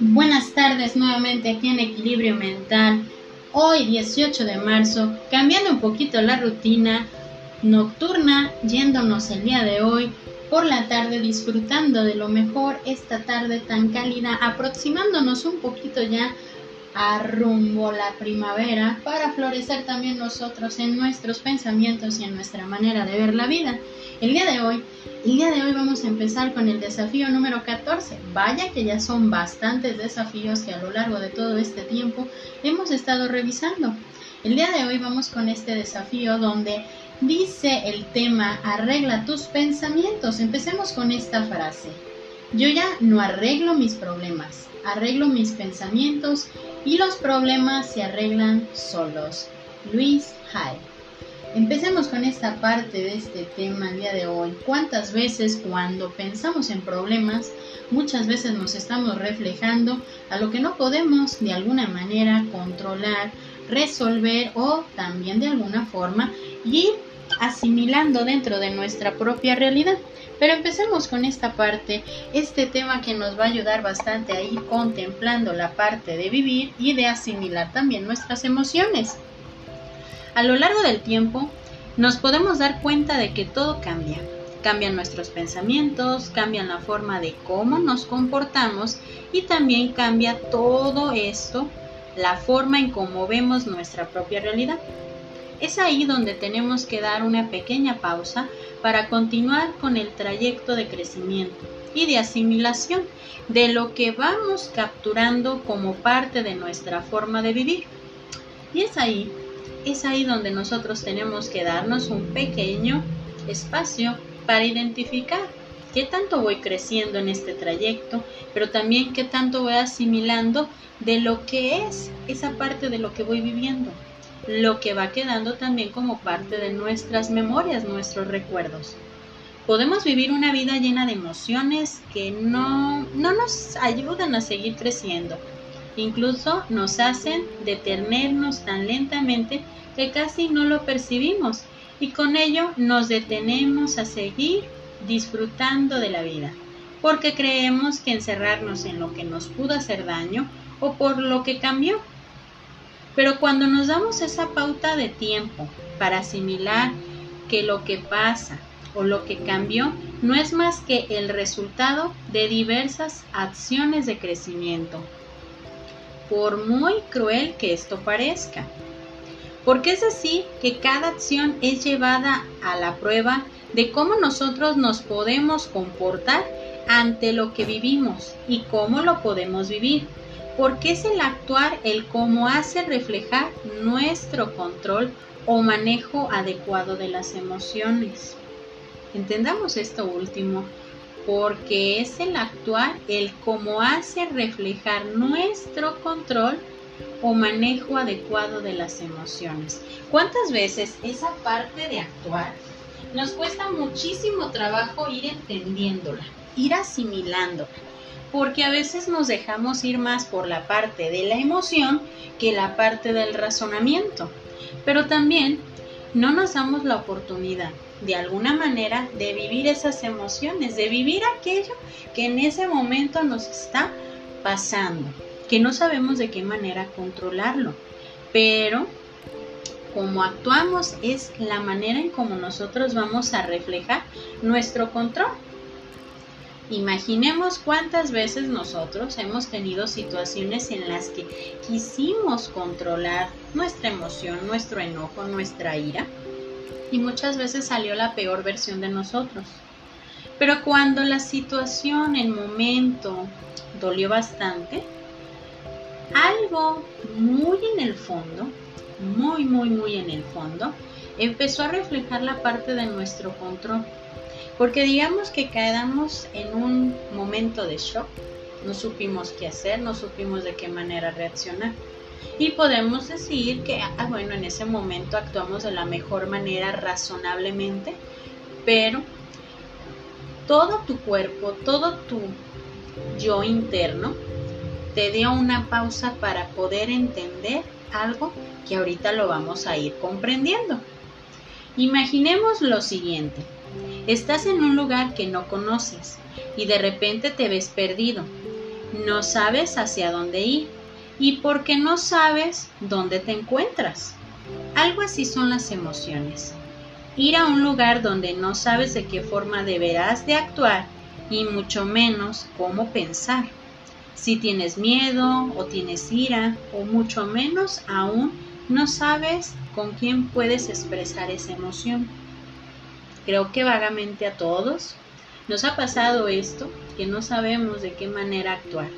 Buenas tardes nuevamente aquí en Equilibrio Mental. Hoy 18 de marzo, cambiando un poquito la rutina nocturna, yéndonos el día de hoy por la tarde disfrutando de lo mejor esta tarde tan cálida, aproximándonos un poquito ya a rumbo la primavera para florecer también nosotros en nuestros pensamientos y en nuestra manera de ver la vida. El día de hoy, el día de hoy vamos a empezar con el desafío número 14. Vaya que ya son bastantes desafíos que a lo largo de todo este tiempo hemos estado revisando. El día de hoy vamos con este desafío donde dice el tema arregla tus pensamientos. Empecemos con esta frase. Yo ya no arreglo mis problemas, arreglo mis pensamientos y los problemas se arreglan solos. Luis Hay. Empecemos con esta parte de este tema el día de hoy. ¿Cuántas veces cuando pensamos en problemas, muchas veces nos estamos reflejando a lo que no podemos de alguna manera controlar, resolver o también de alguna forma ir asimilando dentro de nuestra propia realidad? Pero empecemos con esta parte, este tema que nos va a ayudar bastante a ir contemplando la parte de vivir y de asimilar también nuestras emociones. A lo largo del tiempo nos podemos dar cuenta de que todo cambia. Cambian nuestros pensamientos, cambian la forma de cómo nos comportamos y también cambia todo esto, la forma en cómo vemos nuestra propia realidad. Es ahí donde tenemos que dar una pequeña pausa para continuar con el trayecto de crecimiento y de asimilación de lo que vamos capturando como parte de nuestra forma de vivir. Y es ahí, es ahí donde nosotros tenemos que darnos un pequeño espacio para identificar qué tanto voy creciendo en este trayecto, pero también qué tanto voy asimilando de lo que es esa parte de lo que voy viviendo lo que va quedando también como parte de nuestras memorias, nuestros recuerdos. Podemos vivir una vida llena de emociones que no, no nos ayudan a seguir creciendo. Incluso nos hacen detenernos tan lentamente que casi no lo percibimos y con ello nos detenemos a seguir disfrutando de la vida, porque creemos que encerrarnos en lo que nos pudo hacer daño o por lo que cambió pero cuando nos damos esa pauta de tiempo para asimilar que lo que pasa o lo que cambió no es más que el resultado de diversas acciones de crecimiento, por muy cruel que esto parezca. Porque es así que cada acción es llevada a la prueba de cómo nosotros nos podemos comportar ante lo que vivimos y cómo lo podemos vivir porque es el actuar el cómo hace reflejar nuestro control o manejo adecuado de las emociones. Entendamos esto último, porque es el actuar el cómo hace reflejar nuestro control o manejo adecuado de las emociones. ¿Cuántas veces esa parte de actuar nos cuesta muchísimo trabajo ir entendiéndola, ir asimilándola? Porque a veces nos dejamos ir más por la parte de la emoción que la parte del razonamiento. Pero también no nos damos la oportunidad de alguna manera de vivir esas emociones, de vivir aquello que en ese momento nos está pasando, que no sabemos de qué manera controlarlo. Pero como actuamos es la manera en cómo nosotros vamos a reflejar nuestro control. Imaginemos cuántas veces nosotros hemos tenido situaciones en las que quisimos controlar nuestra emoción, nuestro enojo, nuestra ira y muchas veces salió la peor versión de nosotros. Pero cuando la situación, el momento dolió bastante, algo muy en el fondo, muy, muy, muy en el fondo, empezó a reflejar la parte de nuestro control porque digamos que quedamos en un momento de shock, no supimos qué hacer, no supimos de qué manera reaccionar. Y podemos decir que, ah, bueno, en ese momento actuamos de la mejor manera razonablemente, pero todo tu cuerpo, todo tu yo interno te dio una pausa para poder entender algo que ahorita lo vamos a ir comprendiendo. Imaginemos lo siguiente. Estás en un lugar que no conoces y de repente te ves perdido. No sabes hacia dónde ir y porque no sabes dónde te encuentras. Algo así son las emociones. Ir a un lugar donde no sabes de qué forma deberás de actuar y mucho menos cómo pensar. Si tienes miedo o tienes ira o mucho menos aún no sabes con quién puedes expresar esa emoción. Creo que vagamente a todos nos ha pasado esto, que no sabemos de qué manera actuar.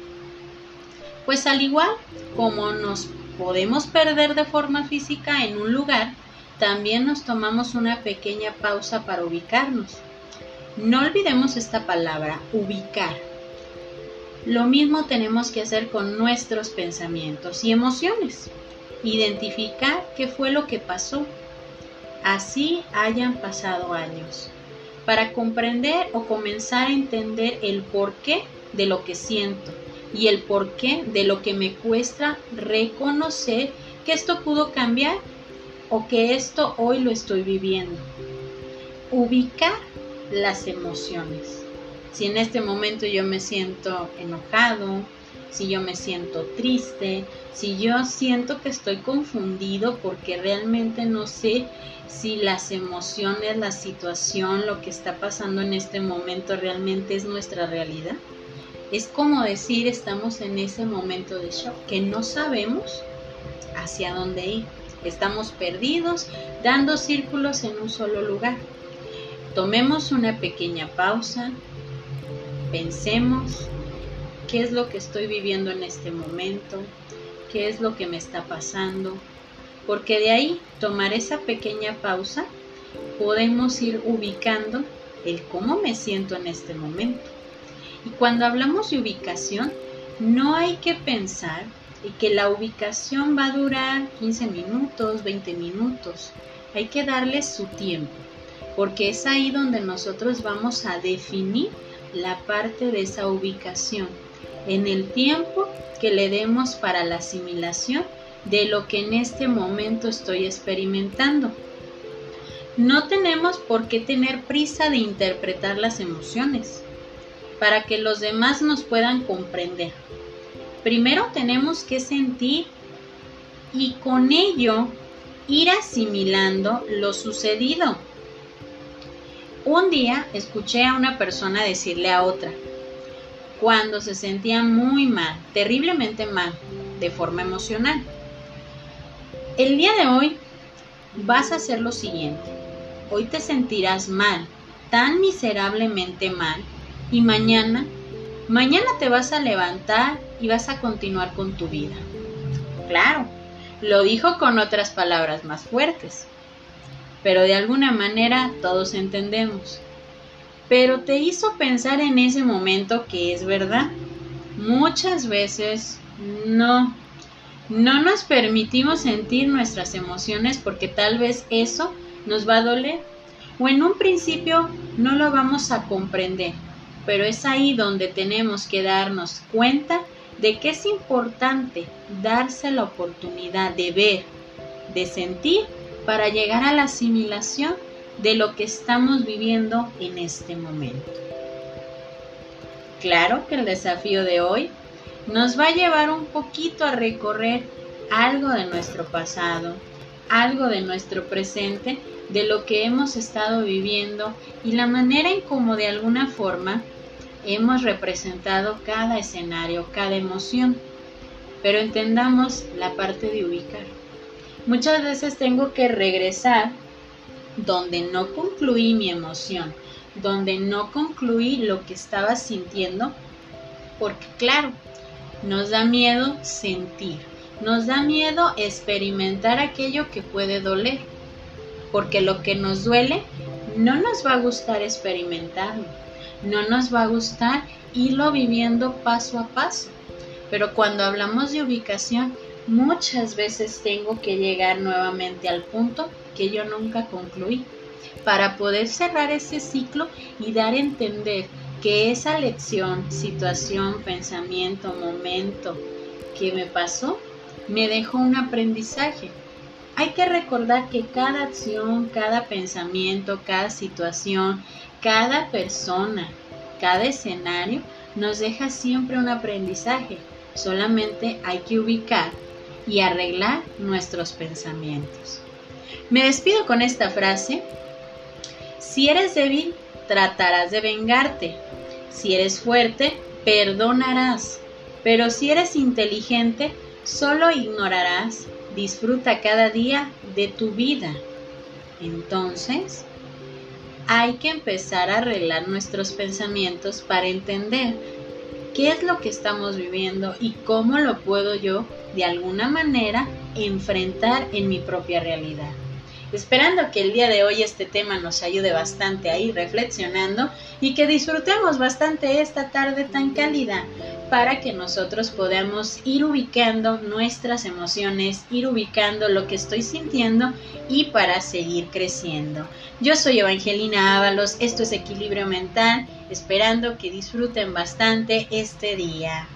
Pues al igual como nos podemos perder de forma física en un lugar, también nos tomamos una pequeña pausa para ubicarnos. No olvidemos esta palabra, ubicar. Lo mismo tenemos que hacer con nuestros pensamientos y emociones. Identificar qué fue lo que pasó. Así hayan pasado años. Para comprender o comenzar a entender el porqué de lo que siento y el porqué de lo que me cuesta reconocer que esto pudo cambiar o que esto hoy lo estoy viviendo. Ubicar las emociones. Si en este momento yo me siento enojado, si yo me siento triste, si yo siento que estoy confundido porque realmente no sé si las emociones, la situación, lo que está pasando en este momento realmente es nuestra realidad. Es como decir, estamos en ese momento de shock, que no sabemos hacia dónde ir. Estamos perdidos, dando círculos en un solo lugar. Tomemos una pequeña pausa, pensemos qué es lo que estoy viviendo en este momento, qué es lo que me está pasando, porque de ahí tomar esa pequeña pausa podemos ir ubicando el cómo me siento en este momento. Y cuando hablamos de ubicación, no hay que pensar que la ubicación va a durar 15 minutos, 20 minutos. Hay que darle su tiempo, porque es ahí donde nosotros vamos a definir la parte de esa ubicación, en el tiempo que le demos para la asimilación de lo que en este momento estoy experimentando. No tenemos por qué tener prisa de interpretar las emociones para que los demás nos puedan comprender. Primero tenemos que sentir y con ello ir asimilando lo sucedido. Un día escuché a una persona decirle a otra, cuando se sentía muy mal, terriblemente mal, de forma emocional. El día de hoy vas a hacer lo siguiente. Hoy te sentirás mal, tan miserablemente mal, y mañana, mañana te vas a levantar y vas a continuar con tu vida. Claro, lo dijo con otras palabras más fuertes, pero de alguna manera todos entendemos. Pero te hizo pensar en ese momento que es verdad. Muchas veces no, no nos permitimos sentir nuestras emociones porque tal vez eso nos va a doler o en un principio no lo vamos a comprender pero es ahí donde tenemos que darnos cuenta de que es importante darse la oportunidad de ver, de sentir, para llegar a la asimilación de lo que estamos viviendo en este momento. Claro que el desafío de hoy nos va a llevar un poquito a recorrer algo de nuestro pasado, algo de nuestro presente, de lo que hemos estado viviendo y la manera en cómo de alguna forma hemos representado cada escenario, cada emoción, pero entendamos la parte de ubicar. Muchas veces tengo que regresar donde no concluí mi emoción, donde no concluí lo que estaba sintiendo, porque claro, nos da miedo sentir, nos da miedo experimentar aquello que puede doler, porque lo que nos duele no nos va a gustar experimentarlo no nos va a gustar irlo viviendo paso a paso. Pero cuando hablamos de ubicación, muchas veces tengo que llegar nuevamente al punto que yo nunca concluí para poder cerrar ese ciclo y dar a entender que esa lección, situación, pensamiento, momento que me pasó, me dejó un aprendizaje. Hay que recordar que cada acción, cada pensamiento, cada situación, cada persona, cada escenario nos deja siempre un aprendizaje. Solamente hay que ubicar y arreglar nuestros pensamientos. Me despido con esta frase. Si eres débil, tratarás de vengarte. Si eres fuerte, perdonarás. Pero si eres inteligente, solo ignorarás. Disfruta cada día de tu vida. Entonces, hay que empezar a arreglar nuestros pensamientos para entender qué es lo que estamos viviendo y cómo lo puedo yo, de alguna manera, enfrentar en mi propia realidad. Esperando que el día de hoy este tema nos ayude bastante a ir reflexionando y que disfrutemos bastante esta tarde tan cálida para que nosotros podamos ir ubicando nuestras emociones, ir ubicando lo que estoy sintiendo y para seguir creciendo. Yo soy Evangelina Ábalos, esto es Equilibrio Mental, esperando que disfruten bastante este día.